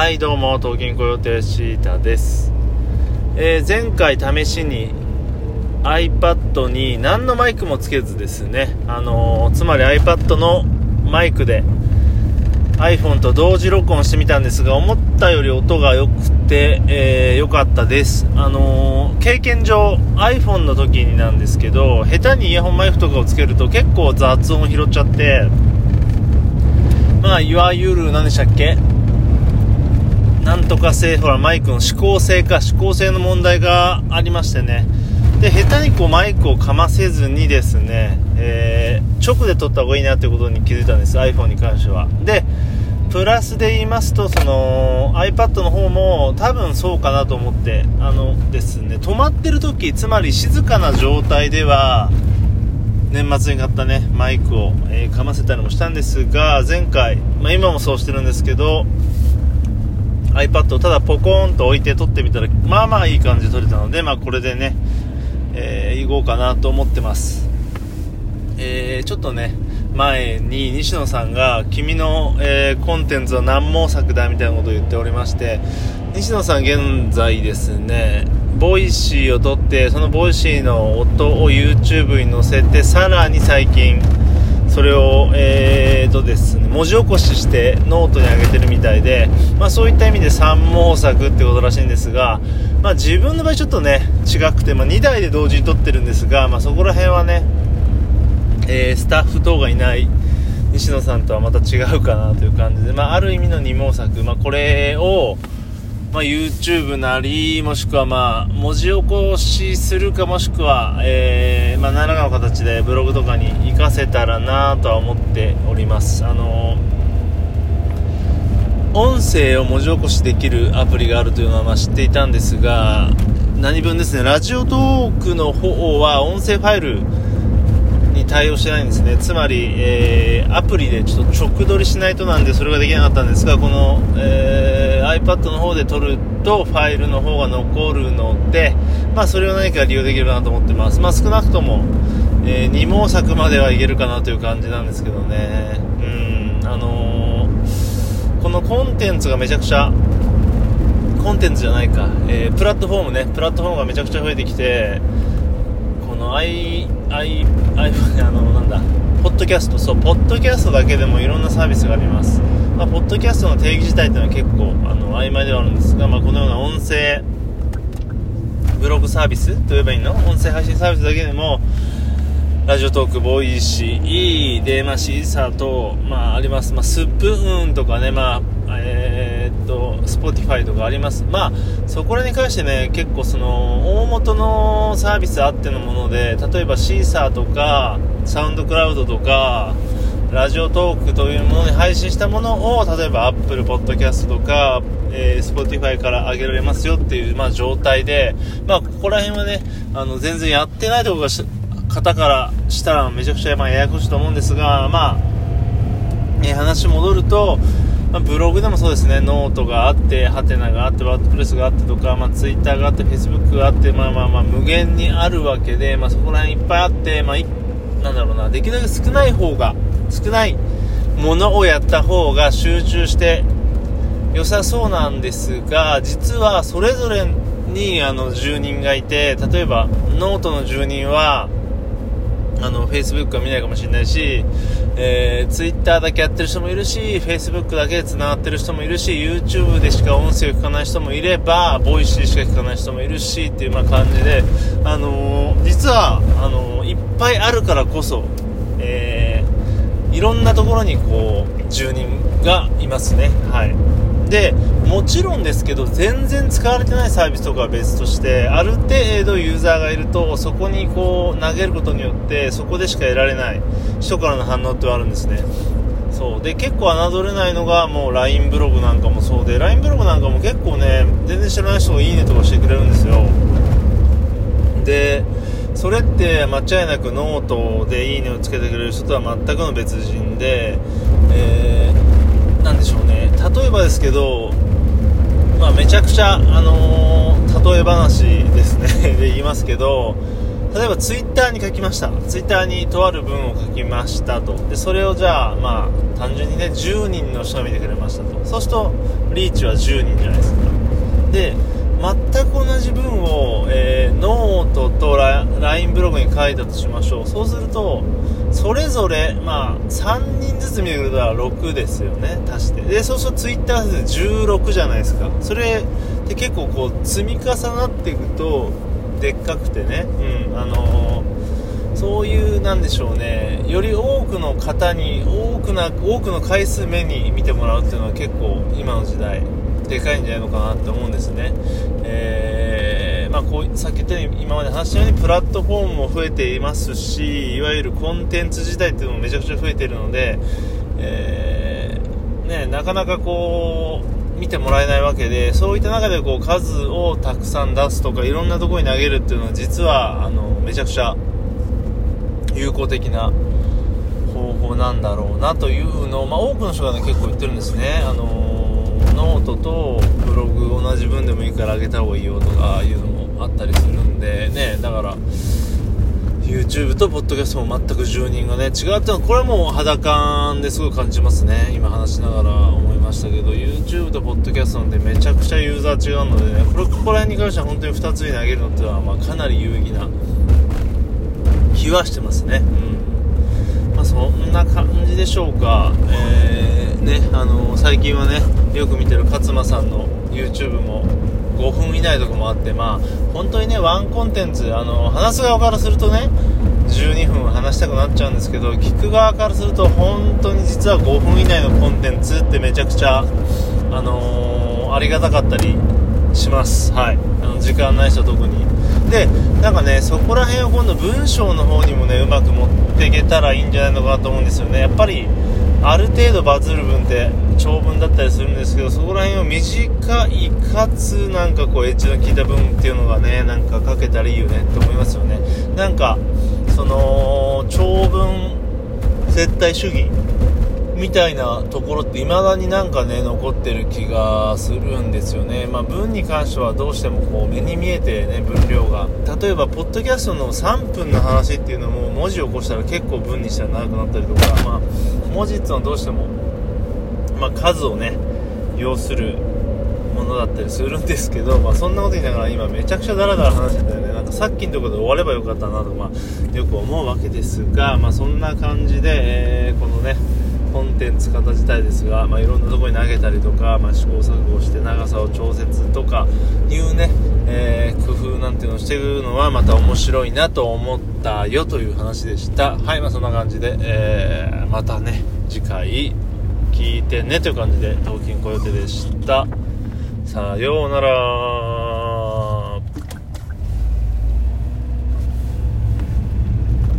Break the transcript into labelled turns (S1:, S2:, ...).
S1: はいどうも東京雇用亭シータです、えー、前回試しに iPad に何のマイクもつけずですね、あのー、つまり iPad のマイクで iPhone と同時録音してみたんですが思ったより音が良くて良、えー、かったです、あのー、経験上 iPhone の時になんですけど下手にイヤホンマイクとかをつけると結構雑音を拾っちゃってまあいわゆる何でしたっけ？なんとか性ほらマイクの指向性か指向性の問題がありましてね。で下手にこうマイクをかませずにですね、えー、直で撮った方がいいなということに気づいたんです iPhone に関しては。でプラスで言いますとその iPad の方も多分そうかなと思ってあのですね止まってる時つまり静かな状態では年末に買ったねマイクを、えー、かませたりもしたんですが前回、まあ、今もそうしてるんですけど iPad をただポコーンと置いて撮ってみたらまあまあいい感じで撮れたので、まあ、これでね、えー、行こうかなと思ってます、えー、ちょっとね前に西野さんが君の、えー、コンテンツは何毛作だみたいなことを言っておりまして西野さん現在ですねVoicy を録ってその Voicy の音を YouTube に載せてさらに最近それを、えーとですね、文字起こししてノートに上げてるみたいで、まあ、そういった意味で三毛作ってことらしいんですが、まあ、自分の場合ちょっとね違くて、まあ、2台で同時に録ってるんですが、まあ、そこら辺はねえー、スタッフ等がいない西野さんとはまた違うかなという感じで、まあ、ある意味の二毛作、まあ、これを、ま、YouTube なりもしくはまあ文字起こしするかもしくは、えー、ま、何らかの形でブログとかに活かせたらなとは思っております。あの音声を文字起こしできるアプリがあるというのは知っていたんですが何分ですね。ラジオトークの方は音声ファイルに対応してないんですね。つまり、えー、アプリでちょっと直撮りしないとなんでそれができなかったんですがこの、えー、iPad の方で撮るとファイルの方が残るので、まあ、それを何か利用できるかなと思ってます、まあ、少なくとも、えー、二毛作まではいけるかなという感じなんですけどね。うんあのー、このコンテンツがめちゃくちゃコンテンツじゃないか、えー、プラットフォームね。プラットフォームがめちゃくちゃ増えてきてこの i i iPhone あのなんだ。ポッドキャスト。そうポッドキャストだけでもいろんなサービスがあります、まあ、ポッドキャストの定義自体っていうのは結構あの曖昧ではあるんですが、まあ、このような音声ブログサービスといえばいいの？音声配信サービスだけでもラジオトーク、ボイシー、で、まあ、 Seesaa と、まあ、あります。まあ、スプーンとかね、まあ、えー、っと、Spotify とかあります。まあ、そこらに関してね、結構その、大元のサービスあってのもので、例えば Seesaa とか、 SoundCloud とか、 Radiotalk というものに配信したものを、例えば Apple Podcast とか、えー、Spotify から上げられますよっていう、まあ、状態で、まあ、ここら辺はね、あの、全然やってないところが方からしたらめちゃくちゃまややこしいと思うんですが、まあ、えー、話戻ると、まあ、ブログでもそうですね、ノートがあって、はてながあって、 WordPress があってとか、まあ、ツイッターがあって、フェイスブックがあって、まあまあまあ、無限にあるわけで、まあ、そこら辺いっぱいあって、まあ、なんだろうな、できるだけ少ない方が、少ないものをやった方が集中して良さそうなんですが、実はそれぞれにあの住人がいて、例えばノートの住人は、あの、Facebook は見ないかもしれないし、えー、Twitter だけやってる人もいるし、Facebook だけで繋がってる人もいるし、YouTube でしか音声を聞かない人もいれば、 Voicy しか聞かない人もいるし、っていうまあ感じで、あのー、実は、あのー、いっぱいあるからこそ、えー、いろんなところにこう、住人がいますね。はい。でもちろんですけど全然使われてないサービスとかは別としてある程度ユーザーがいるとそこにこう投げることによってそこでしか得られない人からの反応ってあるんですね。そう。で結構侮れないのがもう LINE ブログなんかもそうで LINE ブログなんかも結構ね全然知らない人がいいねとかしてくれるんですよ。でそれって間違いなくノートでいいねをつけてくれる人とは全くの別人で、えー、でしょうね。例えばですけど、まあ、めちゃくちゃ、あのー、例え話ですね。で言いますけど例えばツイッターに書きました。ツイッターにとある文を書きましたと。でそれをじゃあまあ単純にね10人の人が見てくれましたと。そうするとリーチは10人じゃないですか。で全く同じ文を、えー、ノートと LINE ブログに書いたとしましょう。そうするとそれぞれ、まあ、3人ずつ見てくれたら6ですよね足して。でそうすると Twitter で16じゃないですか。それって結構こう積み重なっていくとでっかくてね。うんあのー、そういうなんでしょうね。より多くの方に多くな多くの回数目に見てもらうっていうのは結構今の時代でかいんじゃないのかなって思うんですね、えー、まあ、こうさっき言ったように今まで話したようにプラットフォームも増えていますしいわゆるコンテンツ自体っていうのもめちゃくちゃ増えているので、えー、ね、なかなかこう見てもらえないわけでそういった中でこう数をたくさん出すとかいろんなところに投げるっていうのは実はあのめちゃくちゃ有効的な方法なんだろうなというのを、まあ、多くの人が、ね、結構言ってるんですね。あのノートとブログ同じ文でもいいから上げた方がいいよとかいうのもあったりするんでね。だから YouTube とポッドキャストも全く住人がね違うってのはこれも肌感ですごい感じますね。今話しながら思いましたけど YouTube とポッドキャストなんでめちゃくちゃユーザー違うのでねこれここら辺に関しては本当に2つに投げるのっていうのはまあかなり有意義な気はしてますね。うん。まあそんな感じでしょうか。えー、ねあのー、最近はねよく見てる勝間さんの YouTube も5分以内とかもあってまあ本当にねワンコンテンツあの話す側からするとね12分話したくなっちゃうんですけど聞く側からすると本当に実は5分以内のコンテンツってめちゃくちゃあのー、ありがたかったりします。はい。あの時間ない人特に。でなんかねそこら辺を今度文章の方にもねうまく持っていけたらいいんじゃないのかなと思うんですよね。やっぱりある程度バズる分って長文だったりするんですけどそこら辺を短いかつなんかこうエッジの効いた分っていうのがねなんか書けたらいいよねって思いますよね。なんかその長文絶対主義。みたいなところって未だになんかね残ってる気がするんですよね、まあ、文に関してはどうしてもこう目に見えてね分量が。例えばポッドキャストの3分の話っていうのも文字を起こしたら結構文にしたら長くなったりとか、まあ、文字っていうのはどうしても、まあ、数をね要するものだったりするんですけど、まあ、そんなこと言いながら今めちゃくちゃダラダラ話してたよね。なんかさっきのところで終わればよかったなと、まあ、よく思うわけですが、まあ、そんな感じで、えー、このねコンテンツ型自体ですが、まあ、いろんなところに投げたりとか、まあ、試行錯誤して長さを調節とかいうね、えー、工夫なんていうのをしていくのはまた面白いなと思ったよという話でした。はいまあそんな感じで、えー、またね次回聞いてねという感じで東京コヨテでした。さようなら。